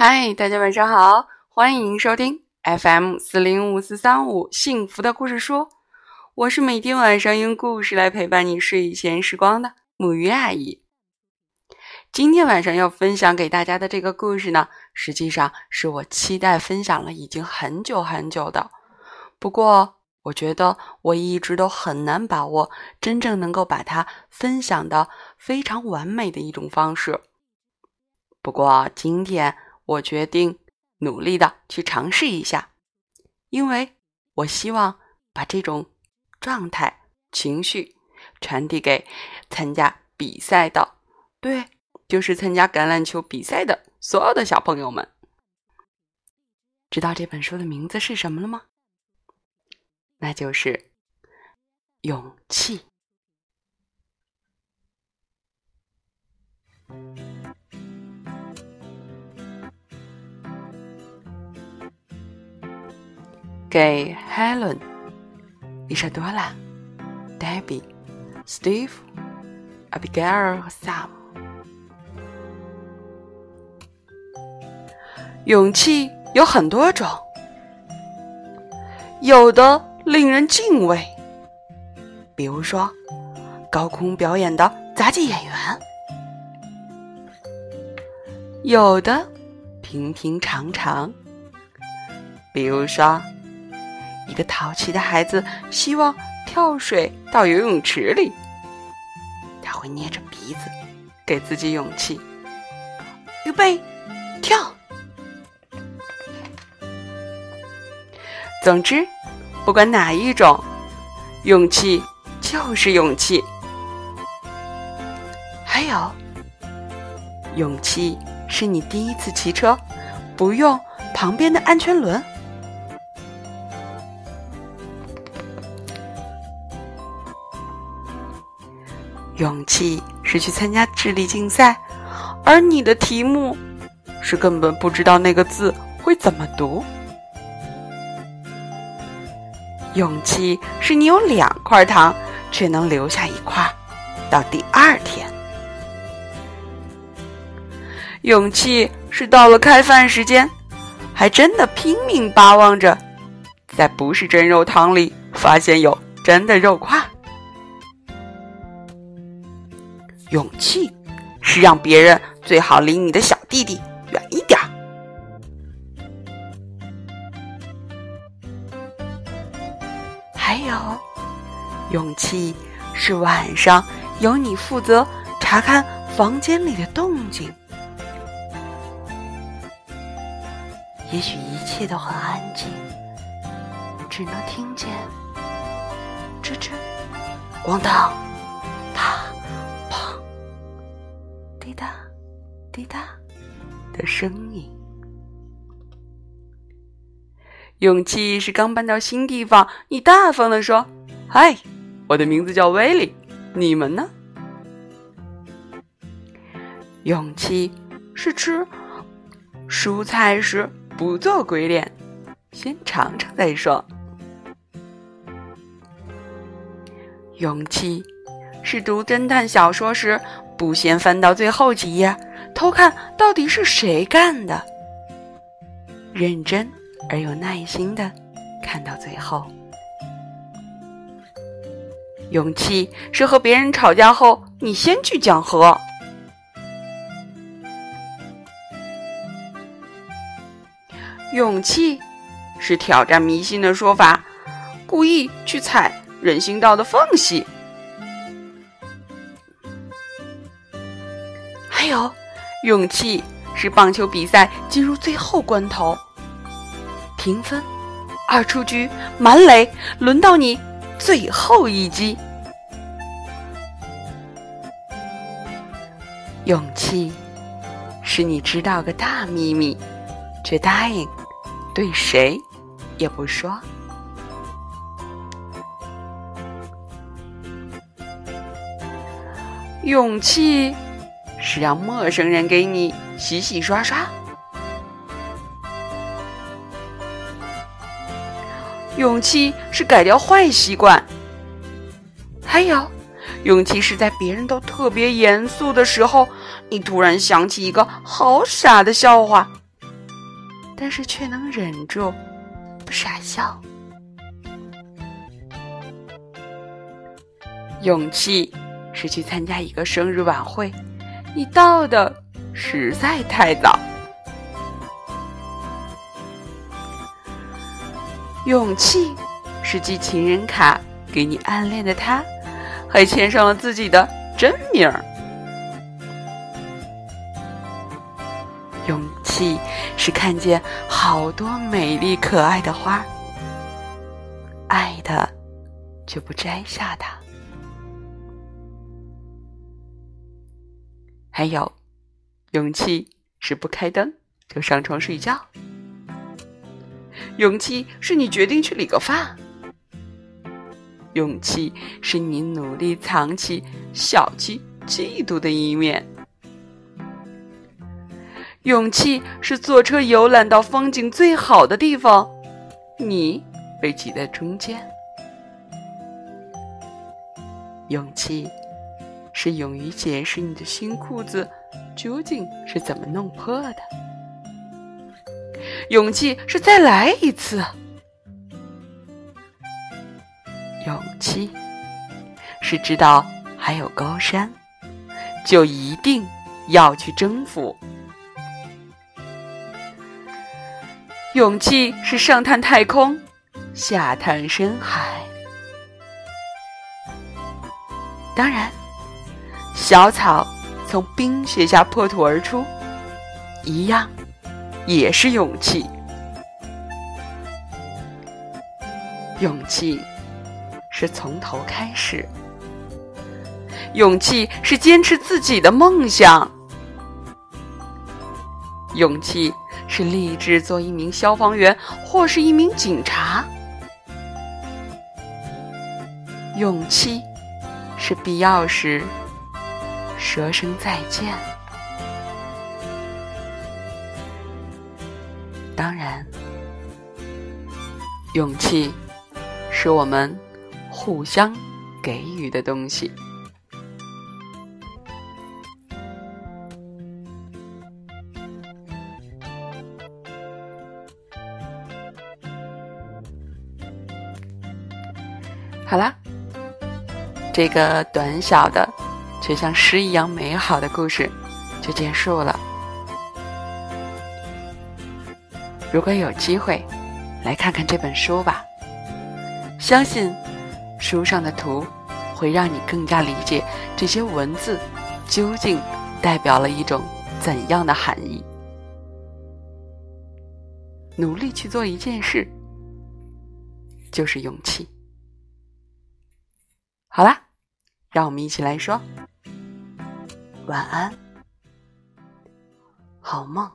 嗨，大家晚上好，欢迎收听 FM 四零五四三五幸福的故事书。我是每天晚上用故事来陪伴你睡前时光的木鱼阿姨。今天晚上要分享给大家的这个故事呢，实际上是我期待分享了已经很久很久的。不过，我觉得我一直都很难把握真正能够把它分享的非常完美的一种方式。不过今天。我决定努力的去尝试一下，因为我希望把这种状态、情绪传递给参加比赛的，对，就是参加橄榄球比赛的所有的小朋友们。知道这本书的名字是什么了吗？那就是勇气。给 Helen、伊莎多拉、Debbie、Steve、Abigail 和 Sam。勇气有很多种，有的令人敬畏，比如说高空表演的杂技演员；有的平平常常，比如说。一个淘气的孩子希望跳水到游泳池里，他会捏着鼻子给自己勇气。预备，跳！总之，不管哪一种，勇气就是勇气。还有，勇气是你第一次骑车不用旁边的安全轮。勇气是去参加智力竞赛，而你的题目是根本不知道那个字会怎么读。勇气是你有两块糖，却能留下一块到第二天。勇气是到了开饭时间，还真的拼命巴望着，在不是真肉汤里发现有真的肉块。勇气是让别人最好离你的小弟弟远一点儿。还有，勇气是晚上由你负责查看房间里的动静。也许一切都很安静，只能听见吱吱、咣当。滴答，滴答的声音。勇气是刚搬到新地方，你大方的说：“嗨，我的名字叫威利，你们呢？”勇气是吃蔬菜时不做鬼脸，先尝尝再说。勇气是读侦探小说时。不先翻到最后几页，偷看到底是谁干的。认真而有耐心的看到最后。勇气是和别人吵架后，你先去讲和。勇气是挑战迷信的说法，故意去踩人行道的缝隙。勇气是棒球比赛进入最后关头，平分，二出局，满垒，轮到你最后一击。勇气是你知道个大秘密，却答应对谁也不说。勇气。是让陌生人给你洗洗刷刷，勇气是改掉坏习惯，还有勇气是在别人都特别严肃的时候，你突然想起一个好傻的笑话，但是却能忍住不傻笑。勇气是去参加一个生日晚会，你到的实在太早。勇气是寄情人卡给你暗恋的他，还签上了自己的真名儿。勇气是看见好多美丽可爱的花，爱的就不摘下它。还有，勇气是不开灯就上床睡觉。勇气是你决定去理个发。勇气是你努力藏起小气、嫉妒的一面。勇气是坐车游览到风景最好的地方，你被挤在中间。勇气。是勇于解释你的新裤子究竟是怎么弄破的。勇气是再来一次。勇气是知道还有高山，就一定要去征服。勇气是上探太空，下探深海。当然。小草从冰雪下破土而出，一样也是勇气。勇气是从头开始，勇气是坚持自己的梦想，勇气是立志做一名消防员或是一名警察，勇气是必要时。说声再见。当然，勇气是我们互相给予的东西。好啦，这个短小的。却像诗一样美好的故事就结束了。如果有机会，来看看这本书吧。相信书上的图会让你更加理解这些文字究竟代表了一种怎样的含义。努力去做一件事，就是勇气。好啦，让我们一起来说。晚安，好梦。